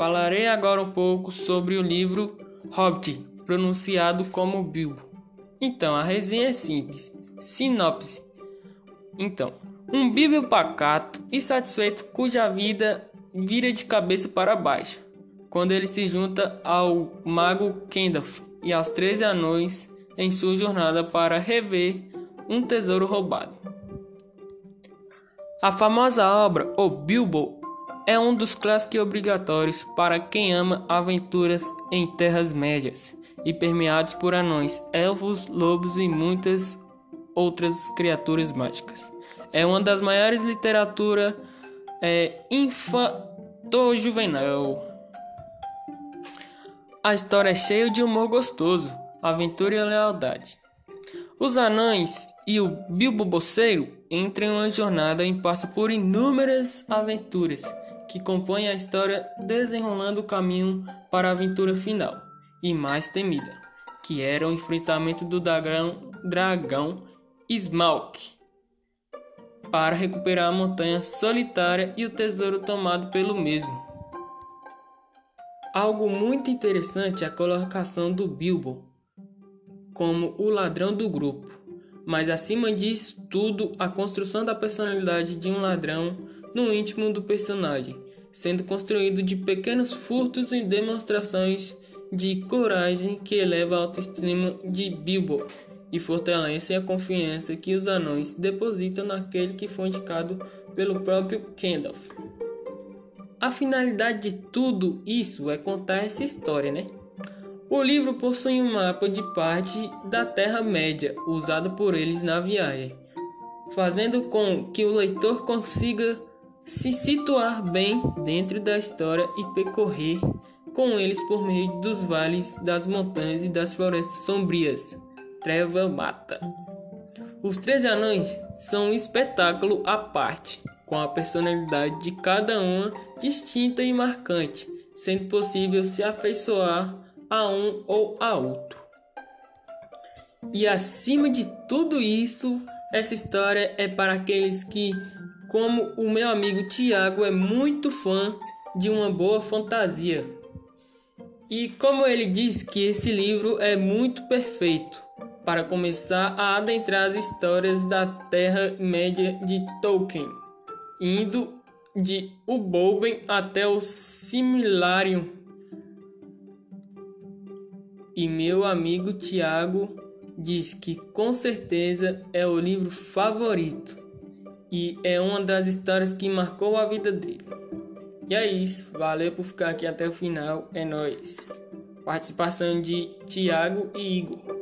Falarei agora um pouco sobre o livro Hobbit, pronunciado como Bilbo. Então, a resenha é simples. Sinopse. Então, um Bilbo pacato e satisfeito cuja vida vira de cabeça para baixo, quando ele se junta ao mago Kendalf e aos 13 anões em sua jornada para rever um tesouro roubado. A famosa obra O Bilbo é um dos clássicos obrigatórios para quem ama aventuras em terras médias e permeados por anões, elfos, lobos e muitas outras criaturas mágicas. É uma das maiores literatura é, infanto-juvenil. A história é cheia de humor gostoso, aventura e lealdade. Os anões e o Bilbo Bolseiro entram em uma jornada e passam por inúmeras aventuras que compõem a história desenrolando o caminho para a aventura final e mais temida, que era o enfrentamento do dragão, dragão Smaug para recuperar a montanha solitária e o tesouro tomado pelo mesmo. Algo muito interessante é a colocação do Bilbo como o ladrão do grupo, mas acima disso tudo, a construção da personalidade de um ladrão no íntimo do personagem, sendo construído de pequenos furtos e demonstrações de coragem que eleva a autoestima de Bilbo e fortalecem a confiança que os anões depositam naquele que foi indicado pelo próprio Kendalf. A finalidade de tudo isso é contar essa história, né? O livro possui um mapa de parte da Terra-média usado por eles na viagem, fazendo com que o leitor consiga se situar bem dentro da história e percorrer com eles por meio dos vales, das montanhas e das florestas sombrias. Treva mata. Os Treze Anões são um espetáculo à parte com a personalidade de cada uma distinta e marcante, sendo possível se afeiçoar a um ou a outro. E acima de tudo isso, essa história é para aqueles que, como o meu amigo Tiago, é muito fã de uma boa fantasia. E como ele diz que esse livro é muito perfeito para começar a adentrar as histórias da Terra-média de Tolkien indo de Ubolben até o Similarium. E meu amigo Tiago diz que com certeza é o livro favorito e é uma das histórias que marcou a vida dele. E é isso, valeu por ficar aqui até o final, é nós. Participação de Tiago e Igor.